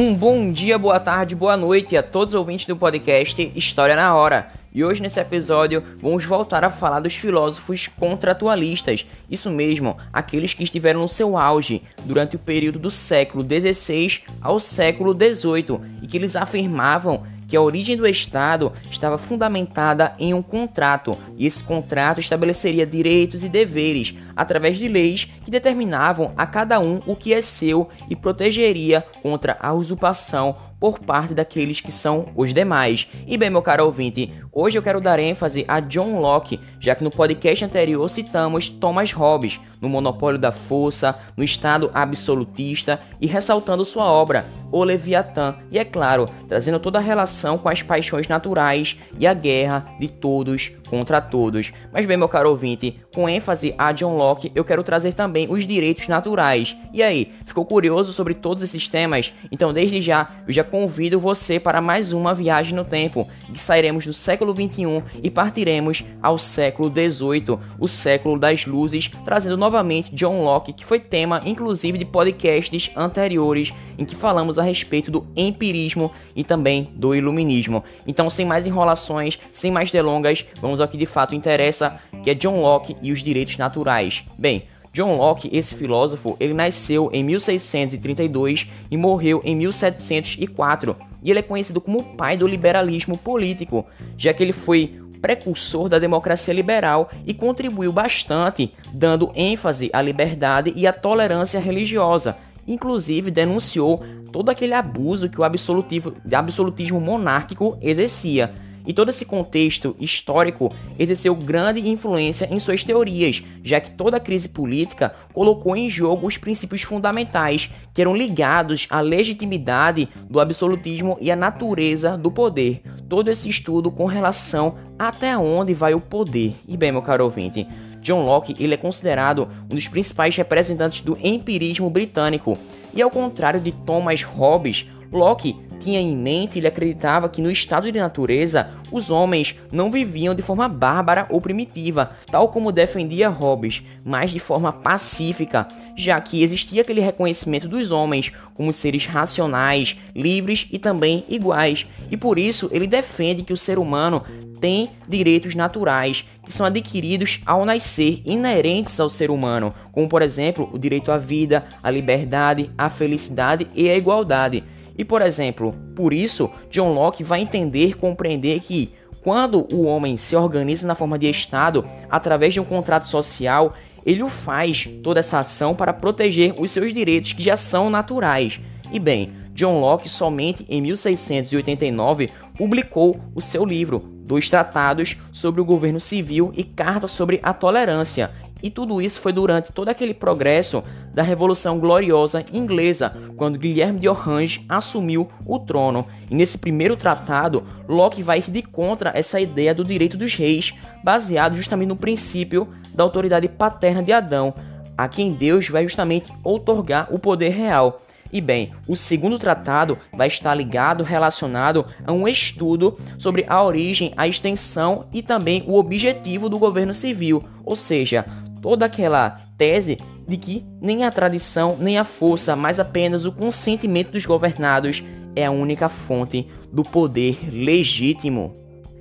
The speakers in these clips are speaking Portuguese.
Um bom dia, boa tarde, boa noite a todos os ouvintes do podcast História na Hora. E hoje nesse episódio vamos voltar a falar dos filósofos contratualistas, isso mesmo, aqueles que estiveram no seu auge durante o período do século XVI ao século XVIII e que eles afirmavam que a origem do Estado estava fundamentada em um contrato, e esse contrato estabeleceria direitos e deveres através de leis que determinavam a cada um o que é seu e protegeria contra a usurpação por parte daqueles que são os demais. E bem, meu caro ouvinte, hoje eu quero dar ênfase a John Locke, já que no podcast anterior citamos Thomas Hobbes no monopólio da força, no estado absolutista e ressaltando sua obra, O Leviatã, e é claro, trazendo toda a relação com as paixões naturais e a guerra de todos contra todos. Mas bem, meu caro ouvinte, com ênfase a John Locke, eu quero trazer também os direitos naturais. E aí, ficou curioso sobre todos esses temas? Então, desde já, eu já convido você para mais uma viagem no tempo, que sairemos do século 21 e partiremos ao século 18, o século das luzes, trazendo novamente John Locke, que foi tema inclusive de podcasts anteriores em que falamos a respeito do empirismo e também do iluminismo. Então, sem mais enrolações, sem mais delongas, vamos ao que de fato interessa, que é John Locke e os direitos naturais. Bem, John Locke, esse filósofo, ele nasceu em 1632 e morreu em 1704. E ele é conhecido como o pai do liberalismo político, já que ele foi precursor da democracia liberal e contribuiu bastante, dando ênfase à liberdade e à tolerância religiosa. Inclusive denunciou todo aquele abuso que o absolutismo monárquico exercia e todo esse contexto histórico exerceu grande influência em suas teorias, já que toda a crise política colocou em jogo os princípios fundamentais que eram ligados à legitimidade do absolutismo e à natureza do poder. Todo esse estudo com relação até onde vai o poder. E bem, meu caro ouvinte, John Locke ele é considerado um dos principais representantes do empirismo britânico. E ao contrário de Thomas Hobbes, Locke tinha em mente, ele acreditava que no estado de natureza os homens não viviam de forma bárbara ou primitiva, tal como defendia Hobbes, mas de forma pacífica, já que existia aquele reconhecimento dos homens como seres racionais, livres e também iguais. E por isso ele defende que o ser humano tem direitos naturais que são adquiridos ao nascer, inerentes ao ser humano, como por exemplo o direito à vida, à liberdade, à felicidade e à igualdade. E por exemplo, por isso, John Locke vai entender compreender que quando o homem se organiza na forma de Estado através de um contrato social, ele o faz toda essa ação para proteger os seus direitos que já são naturais. E bem, John Locke somente em 1689 publicou o seu livro Dois Tratados sobre o Governo Civil e Carta sobre a Tolerância, e tudo isso foi durante todo aquele progresso da Revolução Gloriosa Inglesa, quando Guilherme de Orange assumiu o trono. E nesse primeiro tratado, Locke vai ir de contra essa ideia do direito dos reis, baseado justamente no princípio da autoridade paterna de Adão, a quem Deus vai justamente outorgar o poder real. E bem, o segundo tratado vai estar ligado, relacionado a um estudo sobre a origem, a extensão e também o objetivo do governo civil, ou seja, toda aquela tese de que nem a tradição, nem a força, mas apenas o consentimento dos governados é a única fonte do poder legítimo.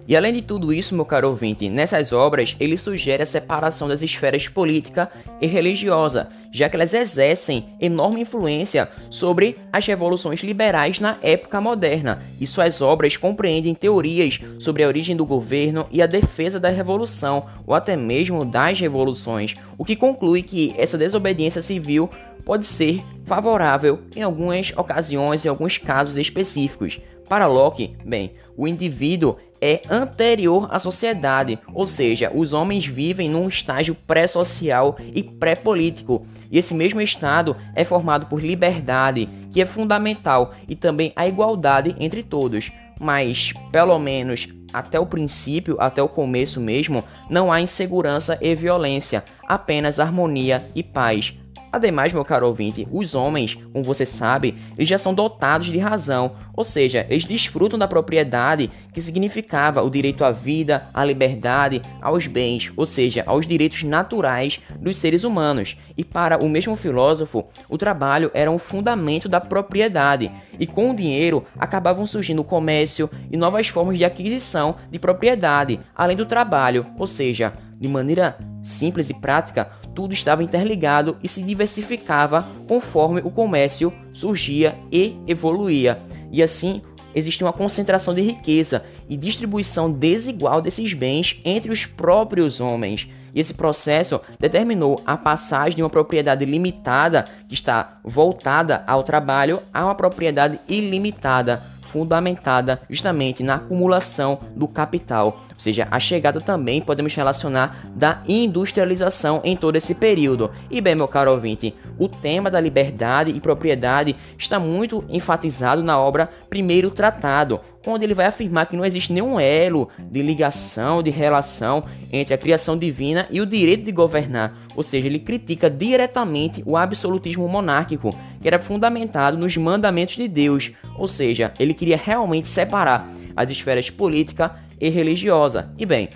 E além de tudo isso, meu caro ouvinte, nessas obras ele sugere a separação das esferas política e religiosa, já que elas exercem enorme influência sobre as revoluções liberais na época moderna, e suas obras compreendem teorias sobre a origem do governo e a defesa da revolução, ou até mesmo das revoluções, o que conclui que essa desobediência civil pode ser favorável em algumas ocasiões e alguns casos específicos. Para Locke, bem, o indivíduo é anterior à sociedade, ou seja, os homens vivem num estágio pré-social e pré-político, e esse mesmo estado é formado por liberdade, que é fundamental, e também a igualdade entre todos. Mas, pelo menos até o princípio, até o começo mesmo, não há insegurança e violência, apenas harmonia e paz. Ademais, meu caro ouvinte, os homens, como você sabe, eles já são dotados de razão, ou seja, eles desfrutam da propriedade que significava o direito à vida, à liberdade, aos bens, ou seja, aos direitos naturais dos seres humanos. E para o mesmo filósofo, o trabalho era um fundamento da propriedade, e com o dinheiro acabavam surgindo o comércio e novas formas de aquisição de propriedade, além do trabalho, ou seja, de maneira simples e prática, tudo estava interligado e se diversificava conforme o comércio surgia e evoluía. E assim existia uma concentração de riqueza e distribuição desigual desses bens entre os próprios homens. E esse processo determinou a passagem de uma propriedade limitada, que está voltada ao trabalho, a uma propriedade ilimitada fundamentada justamente na acumulação do capital, ou seja, a chegada também podemos relacionar da industrialização em todo esse período. E bem, meu caro ouvinte, o tema da liberdade e propriedade está muito enfatizado na obra Primeiro Tratado, onde ele vai afirmar que não existe nenhum elo de ligação, de relação entre a criação divina e o direito de governar. Ou seja, ele critica diretamente o absolutismo monárquico, que era fundamentado nos mandamentos de Deus. Ou seja, ele queria realmente separar as esferas política e religiosa. E bem,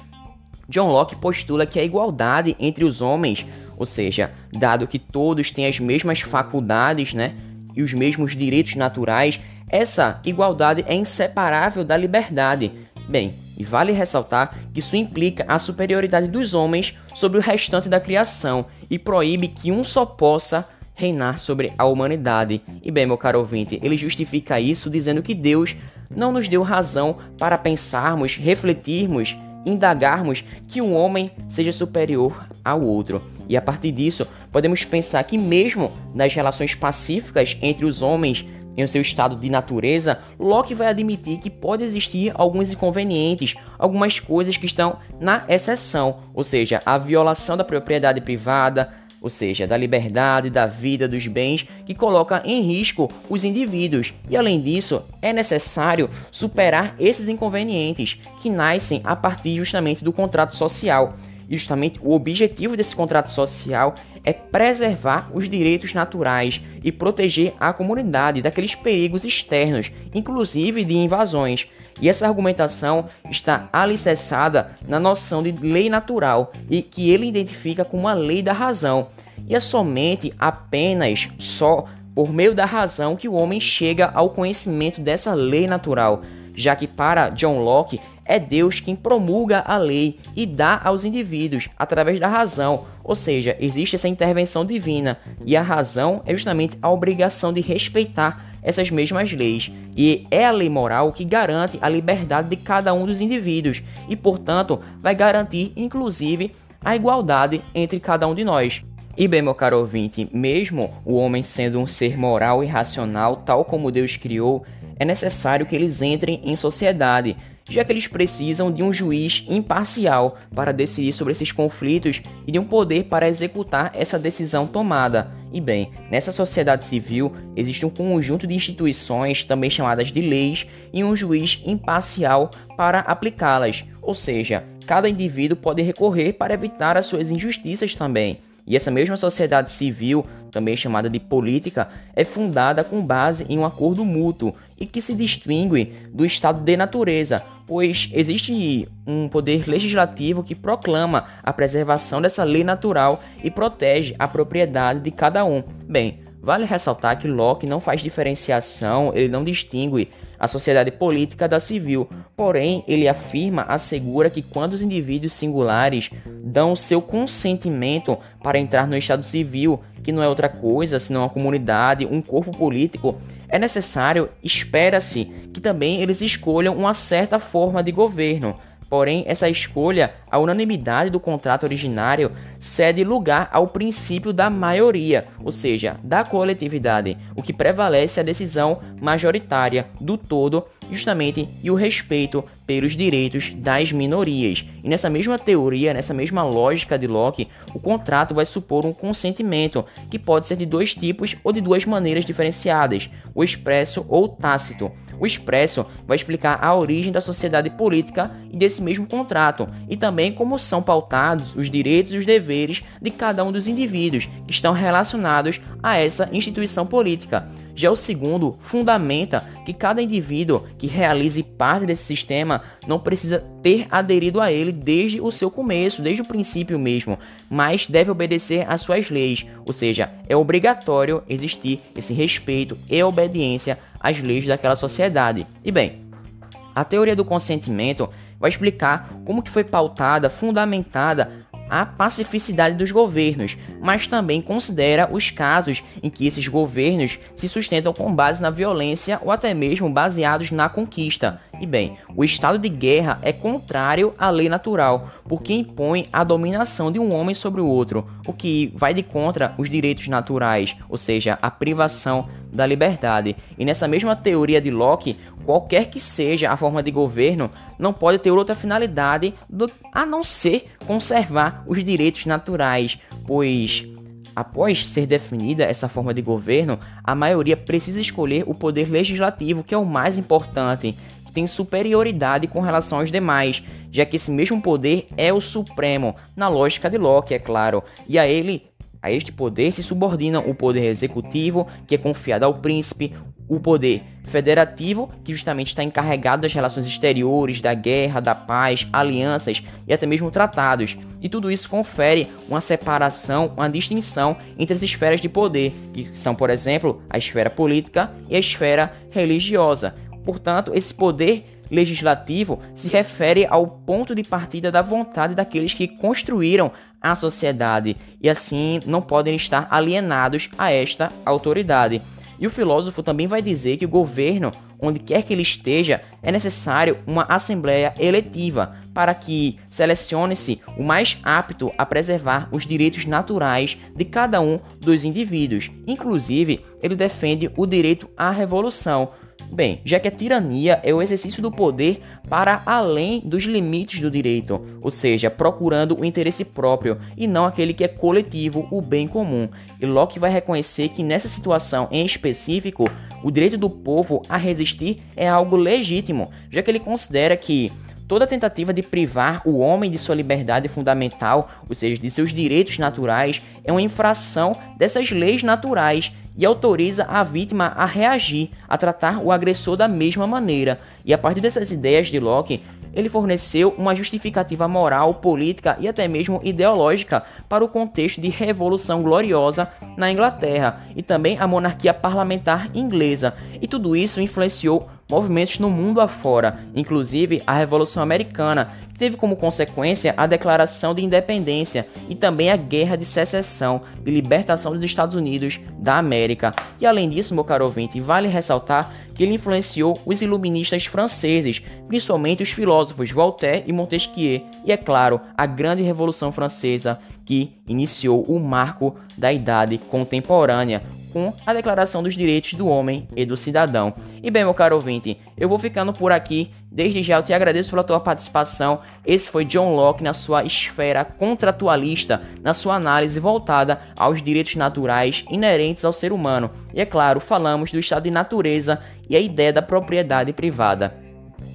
John Locke postula que a igualdade entre os homens, ou seja, dado que todos têm as mesmas faculdades, né, e os mesmos direitos naturais, essa igualdade é inseparável da liberdade. Bem, e vale ressaltar que isso implica a superioridade dos homens sobre o restante da criação e proíbe que um só possa reinar sobre a humanidade. E bem, meu caro ouvinte, ele justifica isso dizendo que Deus não nos deu razão para pensarmos, refletirmos, indagarmos que um homem seja superior ao outro. E a partir disso, podemos pensar que mesmo nas relações pacíficas entre os homens em seu estado de natureza, Locke vai admitir que pode existir alguns inconvenientes, algumas coisas que estão na exceção, ou seja, a violação da propriedade privada, ou seja, da liberdade, da vida, dos bens, que coloca em risco os indivíduos. E além disso, é necessário superar esses inconvenientes que nascem a partir justamente do contrato social. E justamente o objetivo desse contrato social é preservar os direitos naturais e proteger a comunidade daqueles perigos externos, inclusive de invasões. E essa argumentação está alicerçada na noção de lei natural e que ele identifica como a lei da razão. E é somente, apenas, só por meio da razão que o homem chega ao conhecimento dessa lei natural, já que para John Locke é Deus quem promulga a lei e dá aos indivíduos através da razão, ou seja, existe essa intervenção divina e a razão é justamente a obrigação de respeitar essas mesmas leis. E é a lei moral que garante a liberdade de cada um dos indivíduos e, portanto, vai garantir inclusive a igualdade entre cada um de nós. E bem, meu caro ouvinte, mesmo o homem sendo um ser moral e racional, tal como Deus criou, é necessário que eles entrem em sociedade, já que eles precisam de um juiz imparcial para decidir sobre esses conflitos e de um poder para executar essa decisão tomada. E bem, nessa sociedade civil existe um conjunto de instituições, também chamadas de leis, e um juiz imparcial para aplicá-las. Ou seja, cada indivíduo pode recorrer para evitar as suas injustiças também. E essa mesma sociedade civil, também chamada de política, é fundada com base em um acordo mútuo e que se distingue do estado de natureza, pois existe um poder legislativo que proclama a preservação dessa lei natural e protege a propriedade de cada um. Bem, vale ressaltar que Locke não faz diferenciação, ele não distingue a sociedade política da civil. Porém, ele afirma, assegura que quando os indivíduos singulares dão seu consentimento para entrar no estado civil, que não é outra coisa senão uma comunidade, um corpo político, é necessário, espera-se, que também eles escolham uma certa forma de governo Porém, essa escolha, a unanimidade do contrato originário, cede lugar ao princípio da maioria, ou seja, da coletividade, o que prevalece a decisão majoritária do todo justamente e o respeito pelos direitos das minorias. E nessa mesma teoria, nessa mesma lógica de Locke, o contrato vai supor um consentimento, que pode ser de dois tipos ou de duas maneiras diferenciadas, o expresso ou tácito. O expresso vai explicar a origem da sociedade política e desse mesmo contrato, e também como são pautados os direitos e os deveres de cada um dos indivíduos que estão relacionados a essa instituição política. Já o segundo fundamenta que cada indivíduo que realize parte desse sistema não precisa ter aderido a ele desde o seu começo, desde o princípio mesmo, mas deve obedecer às suas leis, ou seja, é obrigatório existir esse respeito e obediência às leis daquela sociedade. E bem, a teoria do consentimento vai explicar como que foi pautada, fundamentada a pacificidade dos governos, mas também considera os casos em que esses governos se sustentam com base na violência ou até mesmo baseados na conquista. E bem, o estado de guerra é contrário à lei natural, porque impõe a dominação de um homem sobre o outro, o que vai de contra os direitos naturais, ou seja, a privação da liberdade. E nessa mesma teoria de Locke, qualquer que seja a forma de governo, não pode ter outra finalidade do, a não ser conservar os direitos naturais, pois Após ser definida essa forma de governo, a maioria precisa escolher o poder legislativo, que é o mais importante, que tem superioridade com relação aos demais, já que esse mesmo poder é o supremo, na lógica de Locke, é claro, e a ele a este poder se subordina o poder executivo, que é confiado ao príncipe, o poder federativo, que justamente está encarregado das relações exteriores, da guerra, da paz, alianças e até mesmo tratados. E tudo isso confere uma separação, uma distinção entre as esferas de poder, que são, por exemplo, a esfera política e a esfera religiosa. Portanto, esse poder legislativo se refere ao ponto de partida da vontade daqueles que construíram a sociedade e assim não podem estar alienados a esta autoridade. E o filósofo também vai dizer que o governo, onde quer que ele esteja, é necessário uma assembleia eletiva para que selecione-se o mais apto a preservar os direitos naturais de cada um dos indivíduos. Inclusive, ele defende o direito à revolução, Bem, já que a tirania é o exercício do poder para além dos limites do direito, ou seja, procurando o interesse próprio e não aquele que é coletivo, o bem comum. E Locke vai reconhecer que nessa situação em específico, o direito do povo a resistir é algo legítimo, já que ele considera que toda tentativa de privar o homem de sua liberdade fundamental, ou seja, de seus direitos naturais, é uma infração dessas leis naturais e autoriza a vítima a reagir, a tratar o agressor da mesma maneira. E a partir dessas ideias de Locke, ele forneceu uma justificativa moral, política e até mesmo ideológica para o contexto de Revolução Gloriosa na Inglaterra e também a monarquia parlamentar inglesa. E tudo isso influenciou movimentos no mundo afora, inclusive a Revolução Americana, teve como consequência a declaração de independência e também a guerra de secessão de libertação dos Estados Unidos da América. E além disso, meu caro ouvinte, vale ressaltar que ele influenciou os iluministas franceses, principalmente os filósofos Voltaire e Montesquieu, e é claro, a grande Revolução Francesa que iniciou o marco da idade contemporânea, com a Declaração dos Direitos do Homem e do Cidadão. E bem, meu caro ouvinte, eu vou ficando por aqui. Desde já eu te agradeço pela tua participação. Esse foi John Locke na sua esfera contratualista, na sua análise voltada aos direitos naturais inerentes ao ser humano. E é claro, falamos do estado de natureza e a ideia da propriedade privada.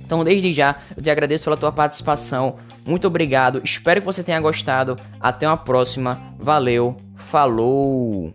Então, desde já, eu te agradeço pela tua participação. Muito obrigado. Espero que você tenha gostado. Até uma próxima. Valeu. Falou.